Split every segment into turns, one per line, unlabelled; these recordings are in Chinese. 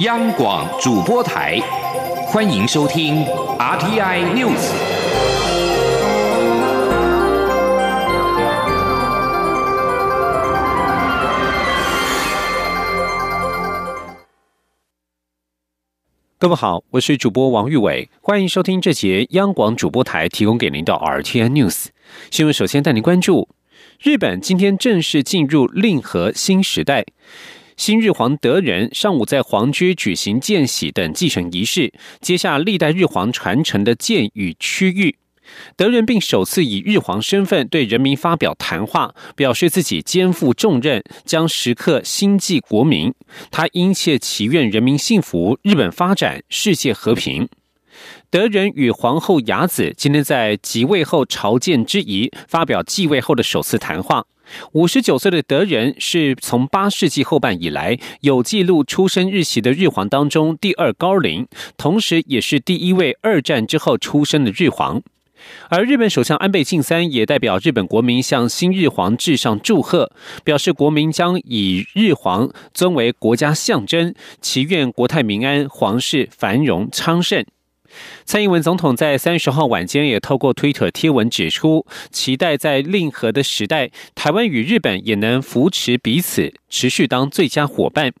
央广主播台，欢迎收听 RTI News。各位好，我是主播王玉伟，欢迎收听这节央广主播台提供给您的 RTI News 新闻。首先带您关注，日本今天正式进入令和新时代。新日皇德仁上午在皇居举行见玺等继承仪式，接下历代日皇传承的剑与区域。德仁并首次以日皇身份对人民发表谈话，表示自己肩负重任，将时刻心系国民。他殷切祈愿人民幸福、日本发展、世界和平。德仁与皇后雅子今天在即位后朝见之仪发表继位后的首次谈话。五十九岁的德仁是从八世纪后半以来有记录出生日期的日皇当中第二高龄，同时也是第一位二战之后出生的日皇。而日本首相安倍晋三也代表日本国民向新日皇致上祝贺，表示国民将以日皇尊为国家象征，祈愿国泰民安，皇室繁荣昌盛。蔡英文总统在三十号晚间也透过推特贴文指出，期待在令和的时代，台湾与日本也能扶持彼此，持续当最佳伙伴。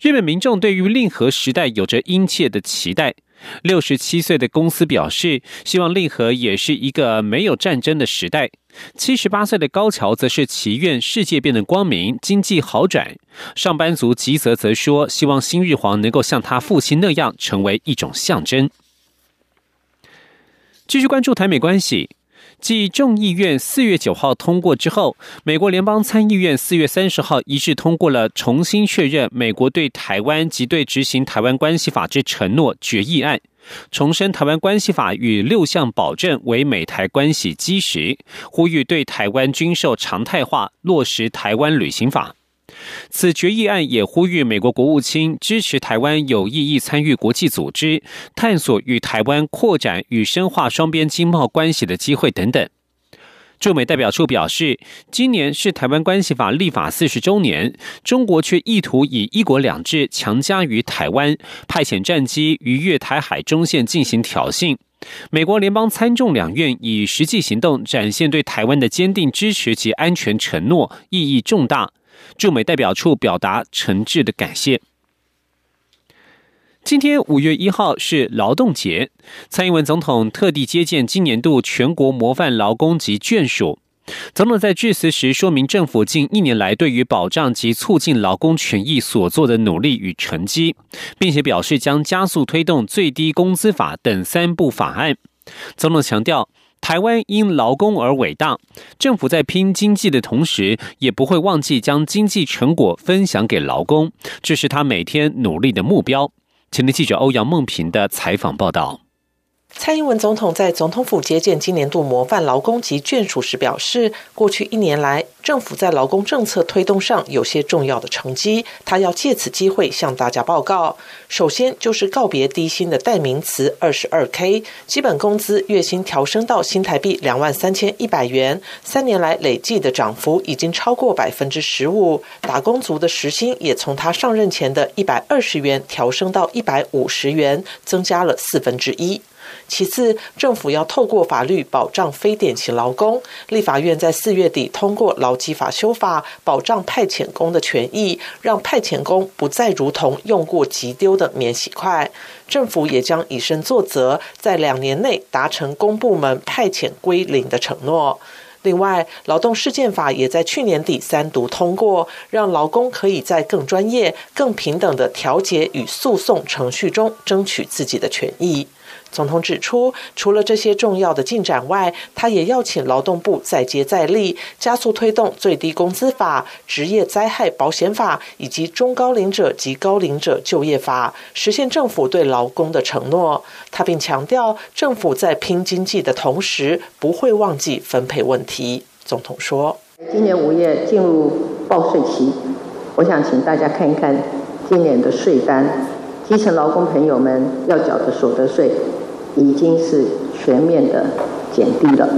日本民众对于令和时代有着殷切的期待。六十七岁的公司表示，希望令和也是一个没有战争的时代。七十八岁的高桥则是祈愿世界变得光明，经济好转。上班族吉泽则说，希望新日皇能够像他父亲那样，成为一种象征。继续关注台美关系，继众议院四月九号通过之后，美国联邦参议院四月三十号一致通过了重新确认美国对台湾及对执行台湾关系法之承诺决议案，重申台湾关系法与六项保证为美台关系基石，呼吁对台湾军售常态化，落实台湾旅行法。此决议案也呼吁美国国务卿支持台湾有意义参与国际组织，探索与台湾扩展与深化双边经贸关系的机会等等。驻美代表处表示，今年是台湾关系法立法四十周年，中国却意图以一国两制强加于台湾，派遣战机逾越台海中线进行挑衅。美国联邦参众两院以实际行动展现对台湾的坚定支持及安全承诺，意义重大。驻美代表处表达诚挚的感谢。今天五月一号是劳动节，蔡英文总统特地接见今年度全国模范劳工及眷属。总统在致辞时说明政府近一年来对于保障及促进劳工权益所做的努力与成绩，并且表示将加速推动最低工资法等三部法案。总统强调。台湾因劳工而伟大，政府在拼经济的同时，也不会忘记将经济成果分享给劳工，这是他每天努力的目标。前的记者欧阳梦平的采访报道。
蔡英文总统在总统府接见今年度模范劳工及眷属时表示，过去一年来，政府在劳工政策推动上有些重要的成绩，他要借此机会向大家报告。首先就是告别低薪的代名词二十二 K，基本工资月薪调升到新台币两万三千一百元，三年来累计的涨幅已经超过百分之十五，打工族的时薪也从他上任前的一百二十元调升到一百五十元，增加了四分之一。其次，政府要透过法律保障非典型劳工。立法院在四月底通过劳基法修法，保障派遣工的权益，让派遣工不再如同用过即丢的免洗筷。政府也将以身作则，在两年内达成公部门派遣归零的承诺。另外，劳动事件法也在去年底三读通过，让劳工可以在更专业、更平等的调解与诉讼程序中争取自己的权益。总统指出，除了这些重要的进展外，他也要请劳动部再接再厉，加速推动最低工资法、职业灾害保险法以及中高龄者及高龄者就业法，实现政府对劳工的承诺。他并强调，政府在拼经济的同时，不会忘记分配问题。总统说：“今年五月进入报税期，我想请大家看一看今年的税单，基层劳工朋友们要缴的所得税。”已经是全面的减低了。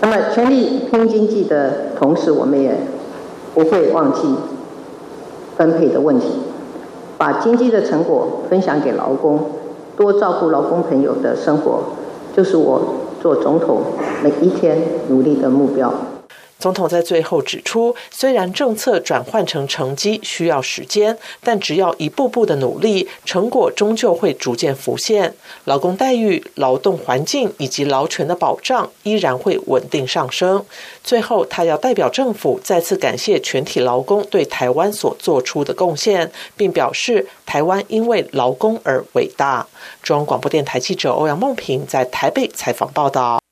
那么，全力拼经济的同时，我们也不会忘记分配的问题，把。
经济的成果分享给劳工，多照顾劳工朋友的生活，就是我做总统每一天努力的目标。
总统在最后指出，虽然政策转换成成绩需要时间，但只要一步步的努力，成果终究会逐渐浮现。劳工待遇、劳动环境以及劳权的保障依然会稳定上升。最后，他要代表政府再次感谢全体劳工对台湾所做出的贡献，并表示台湾因为劳工而伟大。中央广播电台记者欧阳梦平在台北采访报道。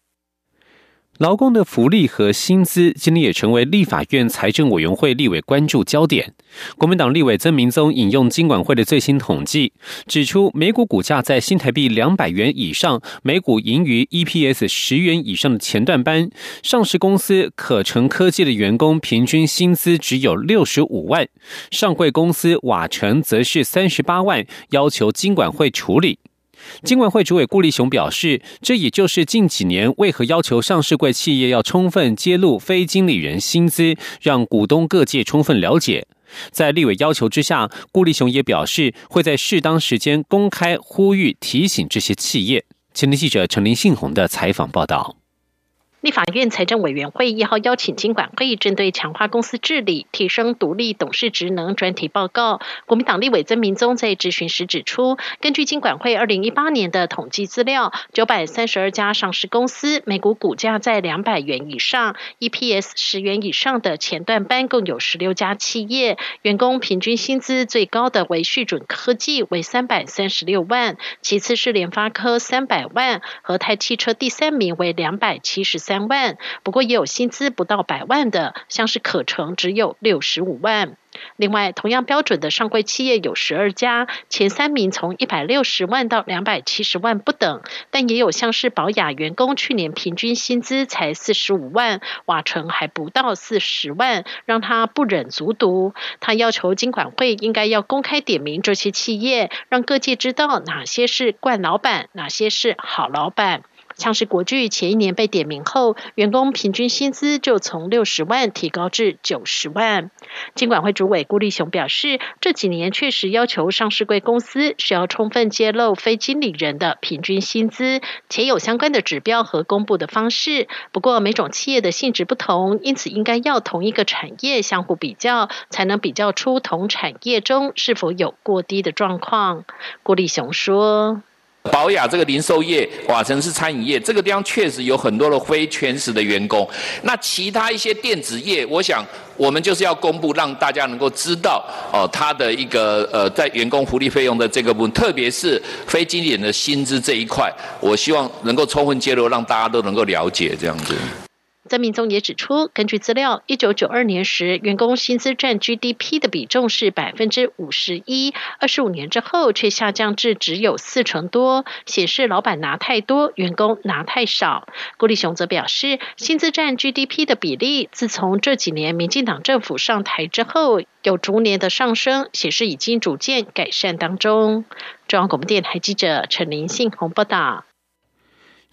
劳工的福利和薪资今天也成为立法院财政委员会立委关注焦点。国民党立委曾明宗引用金管会的最新统计，指出美股股价在新台币两百元以上，每股盈余 EPS 十元以上的前段班，上市公司可成科技的员工平均薪资只有六十五万，上柜公司瓦城则是三十八万，要求金管会处理。经管会主委顾立雄表示，这也就是近几年为何要求上市柜企业要充分揭露非经理人薪资，让股东各界充分了解。在立委要求之下，顾立雄也表示会在适当时间公开呼吁提醒这些企业。前天记者陈林信宏的采访报道。
立法院财政委员会一号邀请金管会针对强化公司治理、提升独立董事职能专题报告。国民党立委曾明宗在质询时指出，根据金管会二零一八年的统计资料，九百三十二家上市公司每股股价在两百元以上，EPS 十元以上的前段班共有十六家企业，员工平均薪资最高的为旭准科技为三百三十六万，其次是联发科三百万，和泰汽车第三名为两百七十三。三万，不过也有薪资不到百万的，像是可成只有六十五万。另外，同样标准的上柜企业有十二家，前三名从一百六十万到两百七十万不等，但也有像是保雅员工去年平均薪资才四十五万，瓦城还不到四十万，让他不忍卒读。他要求金管会应该要公开点名这些企业，让各界知道哪些是惯老板，哪些是好老板。像是国巨前一年被点名后，员工平均薪资就从六十万提高至九十万。经管会主委顾立雄表示，这几年确实要求上市贵公司需要充分揭露非经理人的平均薪资，且有相关的指标和公布的方式。不过每种企业的性质不同，因此应该要同一个产业相互比较，才能比较出同产业中是否有过低的状况。顾立雄说。
保雅这个零售业，瓦城市餐饮业，这个地方确实有很多的非全职的员工。那其他一些电子业，我想我们就是要公布，让大家能够知道哦，他的一个呃，在员工福利费用的这个部分，特别是非经理人的薪资这一块，我希望能够充分揭露，让大家都能够了解这样子。
曾明宗也指出，根据资料，一九九二年时，员工薪资占 GDP 的比重是百分之五十一，二十五年之后却下降至只有四成多，显示老板拿太多，员工拿太少。郭立雄则表示，薪资占 GDP 的比例，自从这几年民进党政府上台之后，有逐年的上升，显示已经逐渐改善当中。中央广播电台记者陈林信宏报道。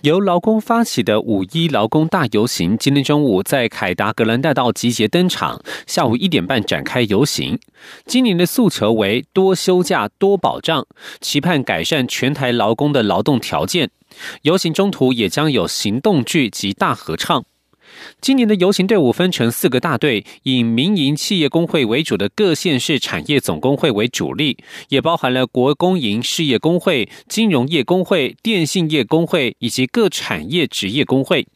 由劳工发起的五一劳工大游行，今天中午在凯达格兰大道集结登场，下午一点半展开游行。今年的诉求为多休假、多保障，期盼改善全台劳工的劳动条件。游行中途也将有行动剧及大合唱。今年的游行队伍分成四个大队，以民营企业工会为主的各县市产业总工会为主力，也包含了国公营事业工会、金融业工会、电信业工会以及各产业职业工会。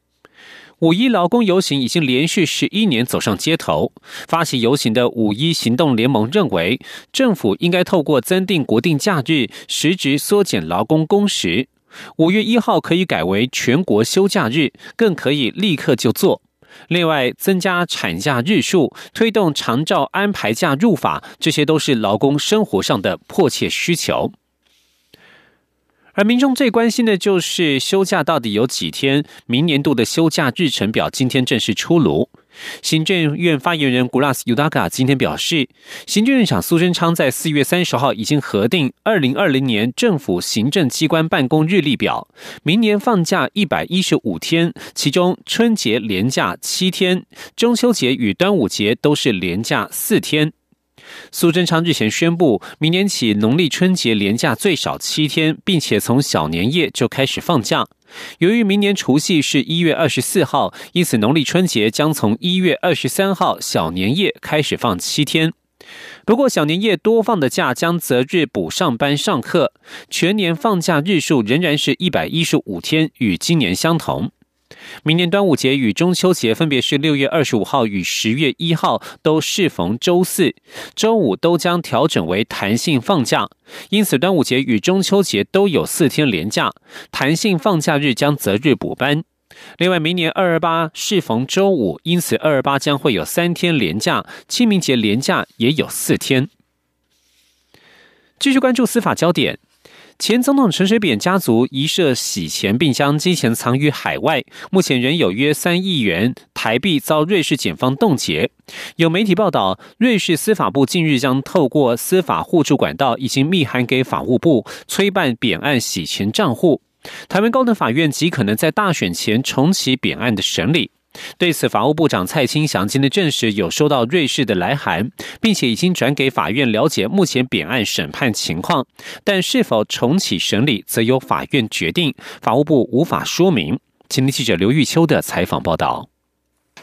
五一劳工游行已经连续十一年走上街头。发起游行的五一行动联盟认为，政府应该透过增订国定假日，实质缩减劳工工时。五月一号可以改为全国休假日，更可以立刻就做。另外，增加产假日数，推动长照安排假入法，这些都是劳工生活上的迫切需求。而民众最关心的就是休假到底有几天？明年度的休假日程表今天正式出炉。行政院发言人古拉斯尤达卡今天表示，行政院长苏贞昌在四月三十号已经核定二零二零年政府行政机关办公日历表，明年放假一百一十五天，其中春节连假七天，中秋节与端午节都是连假四天。苏贞昌日前宣布，明年起农历春节连假最少七天，并且从小年夜就开始放假。由于明年除夕是一月二十四号，因此农历春节将从一月二十三号小年夜开始放七天。不过，小年夜多放的假将择日补上班上课，全年放假日数仍然是一百一十五天，与今年相同。明年端午节与中秋节分别是六月二十五号与十月一号，都适逢周四、周五，都将调整为弹性放假。因此，端午节与中秋节都有四天连假，弹性放假日将择日补班。另外，明年二二八适逢周五，因此二二八将会有三天连假，清明节连假也有四天。继续关注司法焦点。前总统陈水扁家族疑涉洗钱，并将金钱藏于海外，目前仍有约三亿元台币遭瑞士检方冻结。有媒体报道，瑞士司法部近日将透过司法互助管道，已经密函给法务部催办扁案洗钱账户。台湾高等法院极可能在大选前重启扁案的审理。对此，法务部长蔡清祥今天证实有收到瑞士的来函，并且已经转给法院了解目前扁案审判情况，但是否重启审理，则由法院决定，法务部无法说明。今天记者刘玉秋的采访报道。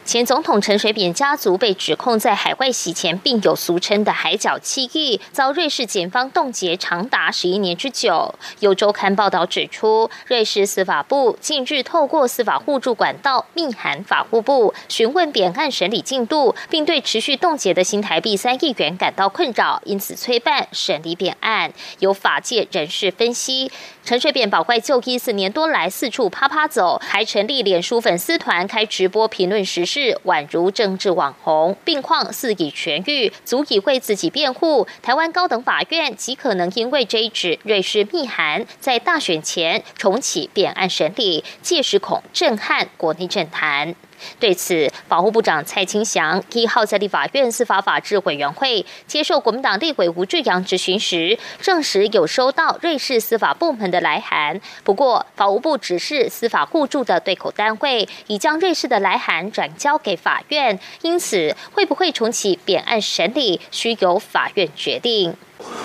前总统陈水扁家族被指控在海外洗钱，并有俗称的“海角七亿”，遭瑞士检方冻结长达十一年之久。有周刊报道指出，瑞士司法部近日透过司法互助管道密函法务部，询问扁案审理进度，并对持续冻结的新台币三亿元感到困扰，因此催办审理扁案。有法界人士分析，陈水扁保外就医四年多来四处啪啪走，还成立脸书粉丝团开直播评论时。只是宛如政治网红，病况似已痊愈，足以为自己辩护。台湾高等法院极可能因为这一纸瑞士密函，在大选前重启扁案审理，届时恐震撼国内政坛。对此，法务部长蔡清祥一号在立法院司法法制委员会接受国民党立委吴志阳质询时，证实有收到瑞士司法部门的来函。不过，法务部只是司法互助的对口单位，已将瑞士的来函转交给法院，因此会不会重启扁案审理，需由法院决定。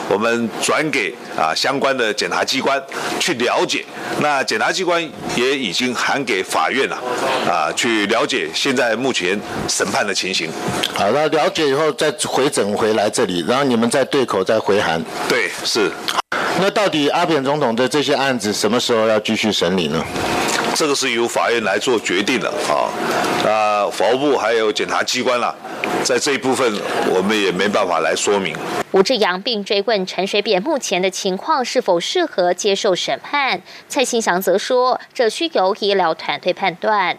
我们转给啊相关的检察机关去了解，那检察机关也已经函给法院了，啊去了解现在目前审判的情形。
好，那了解以后再回整回来这里，然后你们再对口再回函。
对，是。
那到底阿扁总统的这些案子什么时候要继续审理呢？
这个是由法院来做决定的啊，那，法务部还有检察机关啦，在这一部分我们也没办法来说明。
吴志阳并追问陈水扁目前的情况是否适合接受审判，蔡新祥则说，这需由医疗团队判断。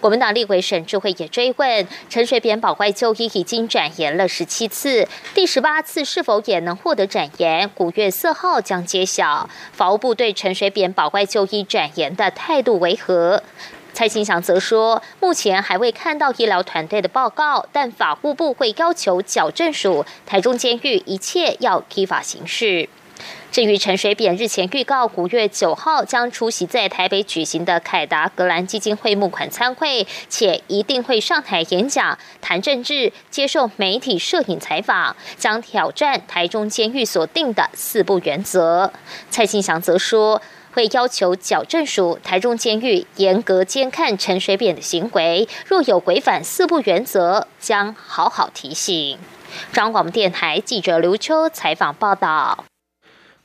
国民党立委沈智慧也追问陈水扁保外就医已经展延了十七次，第十八次是否也能获得展延？五月四号将揭晓。法务部对陈水扁保外就医展延的态度为何？蔡清祥则说，目前还未看到医疗团队的报告，但法务部会要求矫正署、台中监狱一切要依法行事。至于陈水扁日前预告五月九号将出席在台北举行的凯达格兰基金会募款参会，且一定会上台演讲、谈政治、接受媒体摄影采访，将挑战台中监狱所定的四不原则。蔡庆祥则说，会要求矫正署、台中监狱严格监看陈水扁的行为，若有违反四不原则，将好好提醒。中央广播电台记者刘秋采访报道。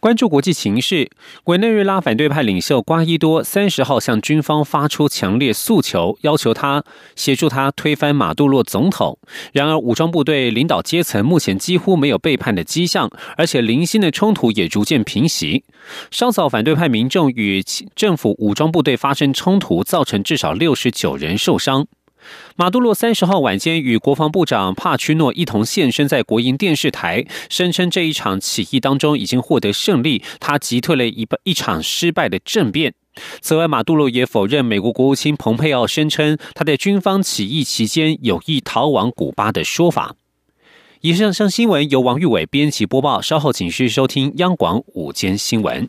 关注国际形势，委内瑞拉反对派领袖瓜伊多三十号向军方发出强烈诉求，要求他协助他推翻马杜洛总统。然而，武装部队领导阶层目前几乎没有背叛的迹象，而且零星的冲突也逐渐平息。稍早，反对派民众与政府武装部队发生冲突，造成至少六十九人受伤。马杜罗三十号晚间与国防部长帕屈诺一同现身在国营电视台，声称这一场起义当中已经获得胜利，他击退了一一场失败的政变。此外，马杜罗也否认美国国务卿蓬佩奥声称他在军方起义期间有意逃往古巴的说法。以上上新闻由王玉伟编辑播报，稍后请续收听央广午间新闻。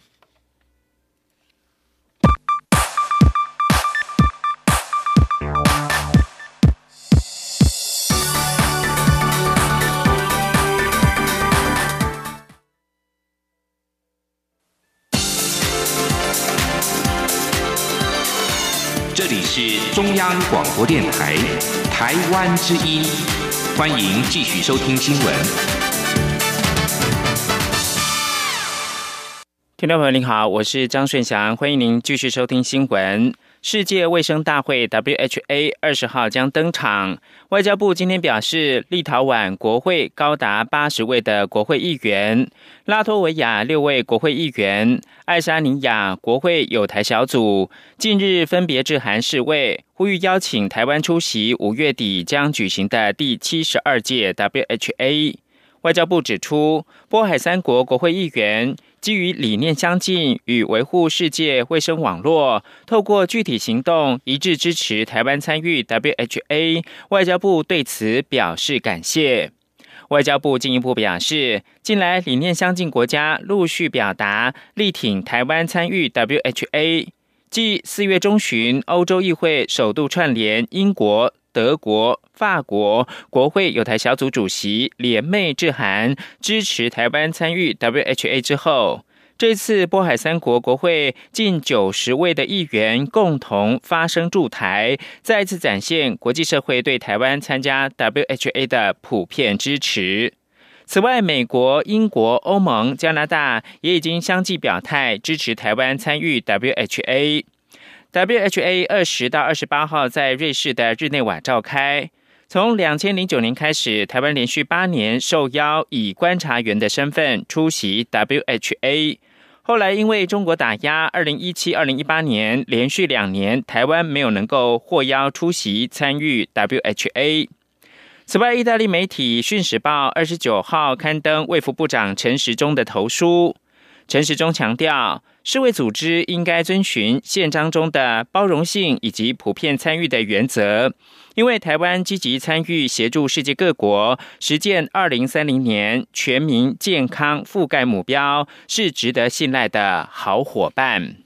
中央广播电台台湾之音，欢迎继续收听新闻。
听众朋友您好，我是张顺祥，欢迎您继续收听新闻。世界卫生大会 （WHA） 二十号将登场。外交部今天表示，立陶宛国会高达八十位的国会议员，拉脱维亚六位国会议员，爱沙尼亚国会友台小组近日分别致函世卫，呼吁邀请台湾出席五月底将举行的第七十二届 WHA。外交部指出，波海三国国会议员。基于理念相近与维护世界卫生网络，透过具体行动一致支持台湾参与 WHA，外交部对此表示感谢。外交部进一步表示，近来理念相近国家陆续表达力挺台湾参与 WHA，继四月中旬欧洲议会首度串联英国。德国、法国国会有台小组主席联袂致函支持台湾参与 WHA 之后，这次波海三国国会近九十位的议员共同发声驻台，再次展现国际社会对台湾参加 WHA 的普遍支持。此外，美国、英国、欧盟、加拿大也已经相继表态支持台湾参与 WHA。WHA 二十到二十八号在瑞士的日内瓦召开。从两千零九年开始，台湾连续八年受邀以观察员的身份出席 WHA。后来因为中国打压，二零一七、二零一八年连续两年台湾没有能够获邀出席参与 WHA。此外，意大利媒体《讯时报》二十九号刊登卫福部长陈时中的投书。陈时中强调。世卫组织应该遵循宪章中的包容性以及普遍参与的原则，因为台湾积极参与协助世界各国实践二零三零年全民健康覆盖目标，是值得信赖的好伙伴。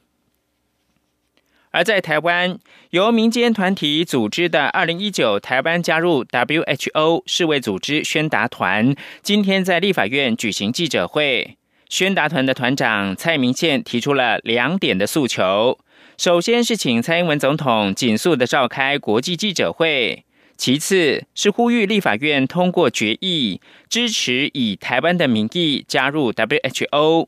而在台湾，由民间团体组织的二零一九台湾加入 WHO 世卫组织宣达团，今天在立法院举行记者会。宣达团的团长蔡明宪提出了两点的诉求：首先是请蔡英文总统紧速的召开国际记者会；其次是呼吁立法院通过决议，支持以台湾的名义加入 WHO。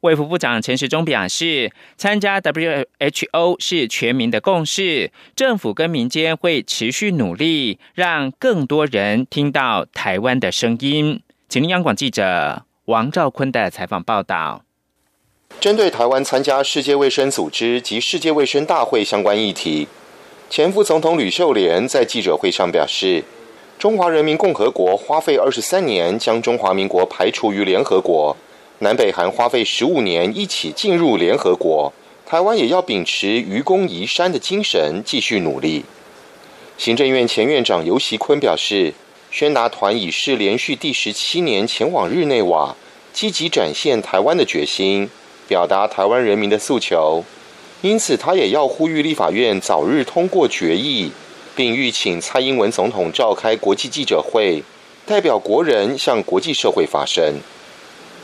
卫福部长陈时中表示，参加 WHO 是全民的共识，政府跟民间会持续努力，让更多人听到台湾的声音。请央广记者。王兆坤的采访报道：
针对台湾参加世界卫生组织及世界卫生大会相关议题，前副总统吕秀莲在记者会上表示，中华人民共和国花费二十三年将中华民国排除于联合国，南北韩花费十五年一起进入联合国，台湾也要秉持愚公移山的精神，继续努力。行政院前院长游锡坤表示。宣达团已是连续第十七年前往日内瓦，积极展现台湾的决心，表达台湾人民的诉求。因此，他也要呼吁立法院早日通过决议，并欲请蔡英文总统召开国际记者会，代表国人向国际社会发声。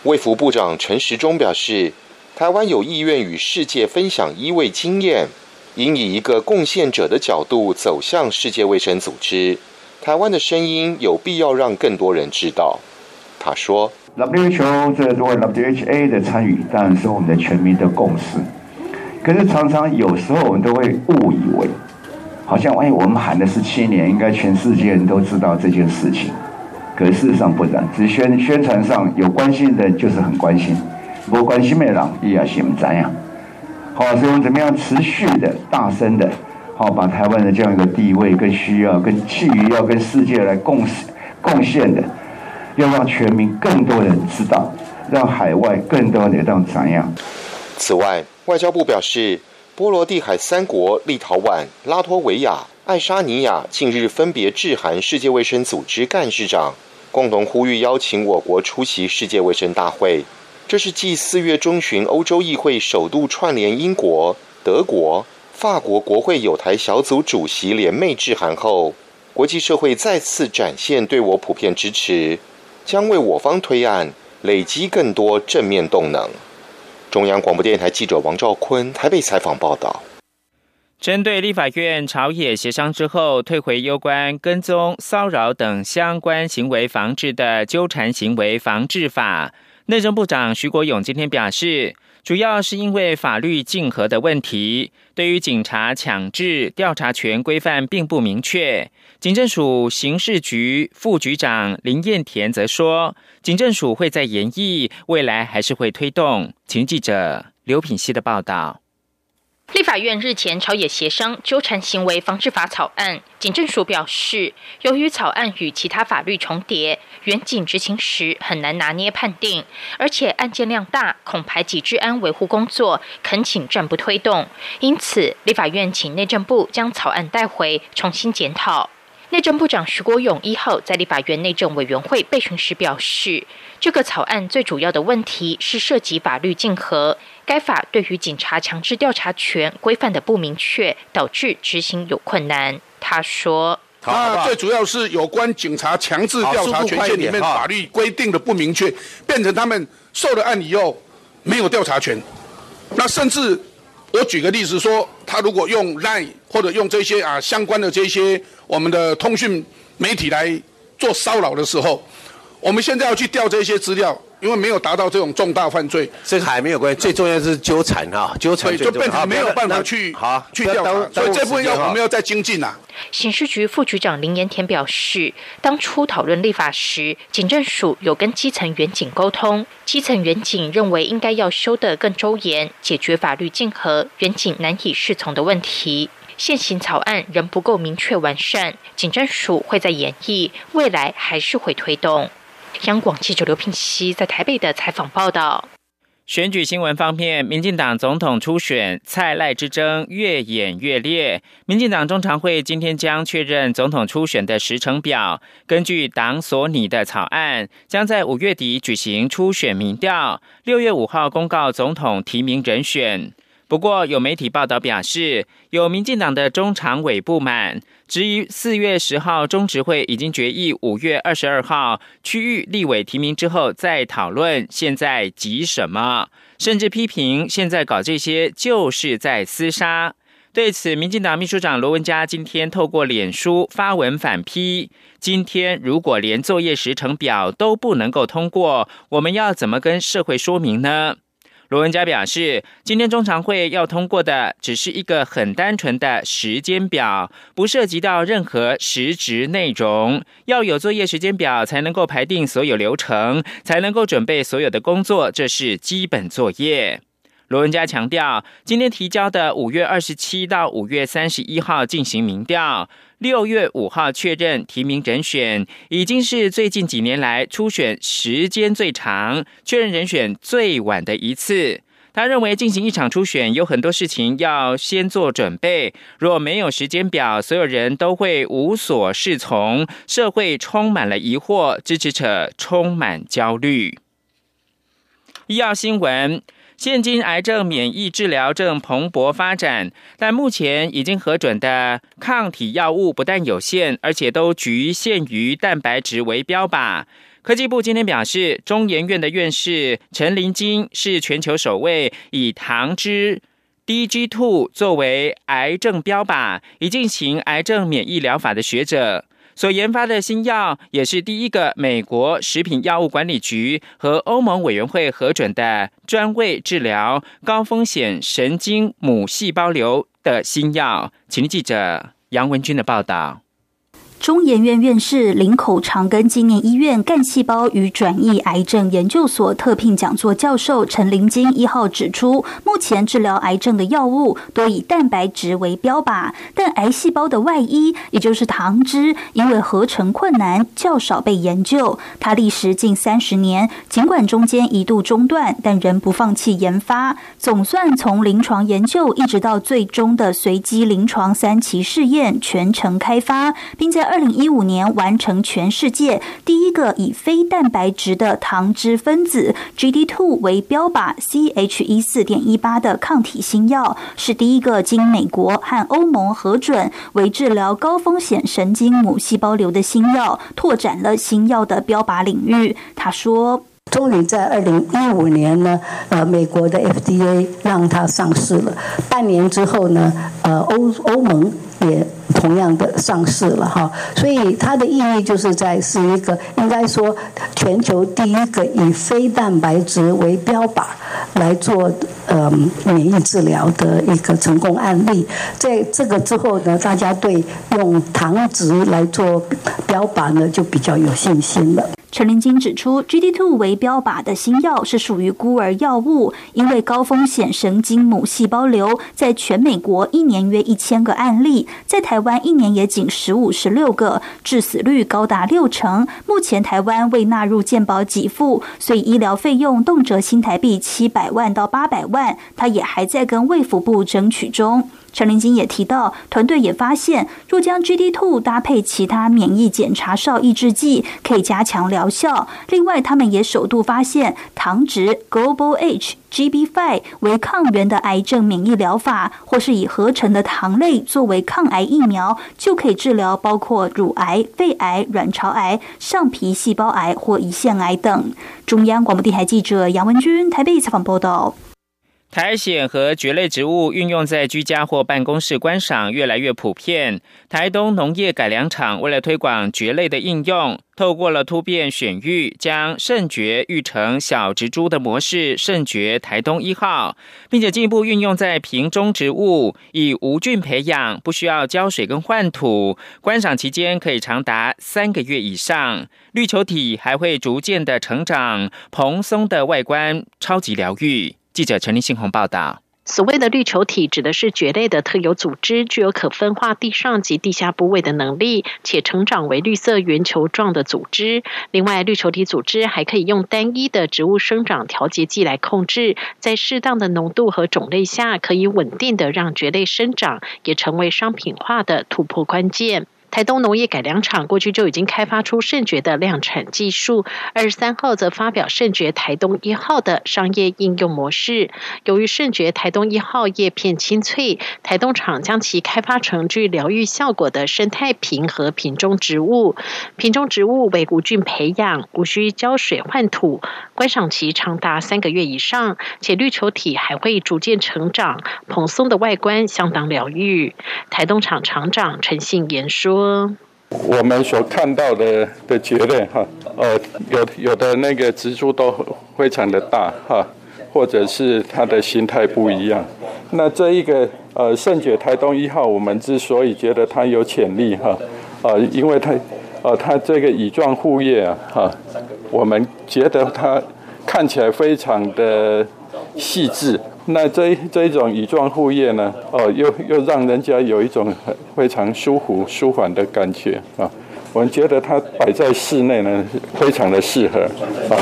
卫福部长陈时中表示，台湾有意愿与世界分享医卫经验，应以一个贡献者的角度走向世界卫生组织。台湾的声音有必要让更多人知道。他说：“WHO 这作为 WHA 的参与，当然是我们的全民的共识。可是常常有时候我们都会误以为，好像哎，我们喊的是七年，应该全世界人都知道这件事情。可是事实上不然，只宣宣传上有关心的，就是很关心；不过关心没人，也要心怎样？好，所以我们怎么样持续的、大声的？”好，把台湾的这样一个地位、跟需要、跟气于要跟世界来共贡献的，要让全民更多人知道，让海外更多人让怎样？此外，外交部表示，波罗的海三国立陶宛、拉脱维亚、爱沙尼亚近日分别致函世界卫生组织干事长，共同呼吁邀请我国出席世界卫生大会。这是继四月中旬欧洲议会首度串联英国、德国。法国国会有台小组主席联袂致函后，国际社会再次展现对我普遍支持，将为我方推案累积更多正面动能。中央广播电台记者王兆坤台北采访报道。
针对立法院朝野协商之后退回有关跟踪、骚扰等相关行为防治的纠缠行为防治法，内政部长徐国勇今天表示，主要是因为法律竞合的问题，对于警察强制调查权规范并不明确。警政署刑事局副局长林彦田则说，警政署会在研议，未来还是会推动。请记者刘品希的报道。
立法院日前朝野协商纠缠行为防治法草案，警政署表示，由于草案与其他法律重叠，远警执行时很难拿捏判定，而且案件量大，恐排挤治安维护工作，恳请暂不推动。因此，立法院请内政部将草案带回重新检讨。内政部长徐国勇一号在立法院内政委员会备询时表示，这个草案最主要的问题是涉及法律竞合。该法对于警察强制调查权规范的不明确，导致执行有困难。他说：“
啊，最主要是有关警察强制调查权限里面法律规定的不明确，变成他们受了案以后没有调查权。那甚至我举个例子说，他如果用 Line 或者用这些啊相关的这些我们的通讯媒体来做骚扰的时候，我们现在要去调这些资料。”因为没有达到这种重大犯罪，
这个还没有关系，最重要是纠缠哈，纠缠
就变成没有办法去好去调查，所以这部分要我们要再精进啊。
刑事局副局长林延田表示，当初讨论立法时，警政署有跟基层员警沟通，基层员警认为应该要修得更周延，解决法律竞合、员警难以适从的问题。现行草案仍不够明确完善，警政署会在演绎，未来还是会推动。央广记者刘品熙在台北的采访报道。
选举新闻方面，民进党总统初选蔡赖之争越演越烈。民进党中常会今天将确认总统初选的时程表，根据党所拟的草案，将在五月底举行初选民调，六月五号公告总统提名人选。不过，有媒体报道表示，有民进党的中常委不满，质疑四月十号中执会已经决议五月二十二号区域立委提名之后再讨论，现在急什么？甚至批评现在搞这些就是在厮杀。对此，民进党秘书长罗文嘉今天透过脸书发文反批：今天如果连作业时程表都不能够通过，我们要怎么跟社会说明呢？罗文佳表示，今天中常会要通过的只是一个很单纯的时间表，不涉及到任何实质内容。要有作业时间表，才能够排定所有流程，才能够准备所有的工作，这是基本作业。罗文佳强调，今天提交的五月二十七到五月三十一号进行民调。六月五号确认提名人选，已经是最近几年来初选时间最长、确认人选最晚的一次。他认为进行一场初选有很多事情要先做准备，若没有时间表，所有人都会无所适从，社会充满了疑惑，支持者充满焦虑。医药新闻。现今癌症免疫治疗正蓬勃发展，但目前已经核准的抗体药物不但有限，而且都局限于蛋白质为标靶。科技部今天表示，中研院的院士陈林金是全球首位以糖脂 DG2 作为癌症标靶，以进行癌症免疫疗法的学者。所研发的新药也是第一个美国食品药物管理局和欧盟委员会核准的专为治疗高风险神经母细胞瘤的新药。请记者杨文军的报道。
中研院院士林口长庚纪念医院干细胞与转移癌症研究所特聘讲座教授陈林金一号指出，目前治疗癌症的药物多以蛋白质为标靶，但癌细胞的外衣，也就是糖脂，因为合成困难，较少被研究。他历时近三十年，尽管中间一度中断，但仍不放弃研发。总算从临床研究一直到最终的随机临床三期试验，全程开发，并在。二零一五年完成全世界第一个以非蛋白质的糖脂分子 GD two 为标靶 CH 一四点一八的抗体新药，是第一个经美国和欧盟核准为治疗高风险神经母细胞瘤的新药，拓展了新药的标靶领域。他说。
终于在二零一五年呢，呃，美国的 FDA 让它上市了。半年之后呢，呃，欧欧盟也同样的上市了哈。所以它的意义就是在是一个应该说全球第一个以非蛋白质为标靶来做呃免疫治疗的一个成功案例。在这个之后呢，大家对用糖脂来做标靶呢就比较有信心了。
陈林金指出，G D two 为标靶的新药是属于孤儿药物，因为高风险神经母细胞瘤，在全美国一年约一千个案例，在台湾一年也仅十五十六个，致死率高达六成。目前台湾未纳入健保给付，所以医疗费用动辄新台币七百万到八百万，他也还在跟卫福部争取中。陈林金也提到，团队也发现，若将 GD2 搭配其他免疫检查哨抑制剂，可以加强疗效。另外，他们也首度发现，糖值 Global H GB5 为抗原的癌症免疫疗法，或是以合成的糖类作为抗癌疫苗，就可以治疗包括乳癌、肺癌、卵巢癌、上皮细胞癌或胰腺癌等。中央广播电台记者杨文君台北采访报道。
苔藓和蕨类植物运用在居家或办公室观赏越来越普遍。台东农业改良场为了推广蕨类的应用，透过了突变选育，将圣蕨育成小植株的模式“圣蕨台东一号”，并且进一步运用在瓶中植物，以无菌培养，不需要浇水跟换土，观赏期间可以长达三个月以上。绿球体还会逐渐的成长，蓬松的外观超级疗愈。记者陈立信鸿报道：
所谓的绿球体，指的是蕨类的特有组织，具有可分化地上及地下部位的能力，且成长为绿色圆球状的组织。另外，绿球体组织还可以用单一的植物生长调节剂来控制，在适当的浓度和种类下，可以稳定的让蕨类生长，也成为商品化的突破关键。台东农业改良场过去就已经开发出圣爵的量产技术，二十三号则发表圣爵台东一号的商业应用模式。由于圣爵台东一号叶片清脆，台东厂将其开发成具疗愈效果的生态瓶和瓶中植物。瓶中植物为无菌培养，无需浇水换土，观赏期长达三个月以上，且绿球体还会逐渐成长，蓬松的外观相当疗愈。台东厂厂长陈信言说。
我们所看到的的结论哈，呃，有有的那个植株都非常的大哈，或者是它的形态不一样。那这一个呃圣蕨台东一号，我们之所以觉得它有潜力哈，呃，因为它呃它这个乙状护叶啊哈，我们觉得它看起来非常的细致。那这这一种乙状护叶呢，哦，又又让人家有一种非常舒服、舒缓的感觉啊。我们觉得它摆在室内呢，非常的适合啊，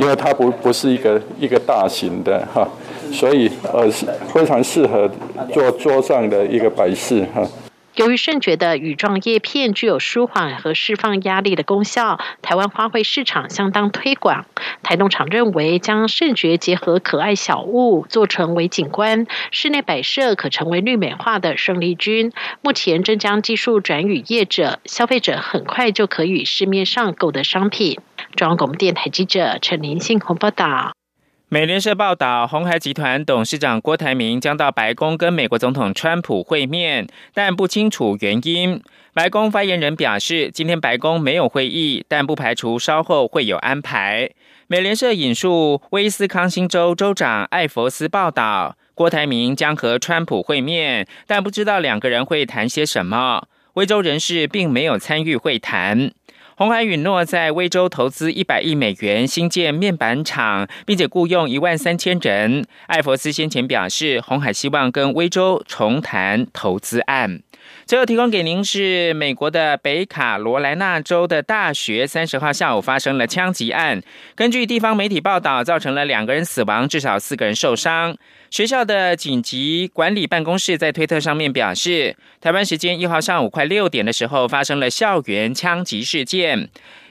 因为它不不是一个一个大型的哈，所以呃非常适合做桌上的一个摆饰哈。
由于圣蕨的羽状叶片具有舒缓和释放压力的功效，台湾花卉市场相当推广。台东厂认为，将圣蕨结合可爱小物做成为景观，室内摆设可成为绿美化的胜利军。目前正将技术转与业者，消费者很快就可以市面上购得商品。中央广播电台记者陈林信鸿报道。
美联社报道，红海集团董事长郭台铭将到白宫跟美国总统川普会面，但不清楚原因。白宫发言人表示，今天白宫没有会议，但不排除稍后会有安排。美联社引述威斯康星州州长艾佛斯报道，郭台铭将和川普会面，但不知道两个人会谈些什么。威州人士并没有参与会谈。红海允诺在威州投资一百亿美元新建面板厂，并且雇佣一万三千人。艾佛斯先前表示，红海希望跟威州重谈投资案。最后提供给您是美国的北卡罗来纳州的大学，三十号下午发生了枪击案。根据地方媒体报道，造成了两个人死亡，至少四个人受伤。学校的紧急管理办公室在推特上面表示，台湾时间一号上午快六点的时候，发生了校园枪击事件。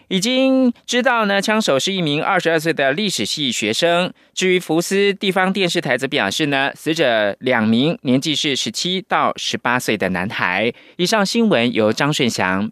已经知道呢，枪手是一名二十二岁的历史系学生。至于福斯地方电视台则表示呢，死者两名年纪是十七到十八岁的男孩。以上新闻由张顺祥。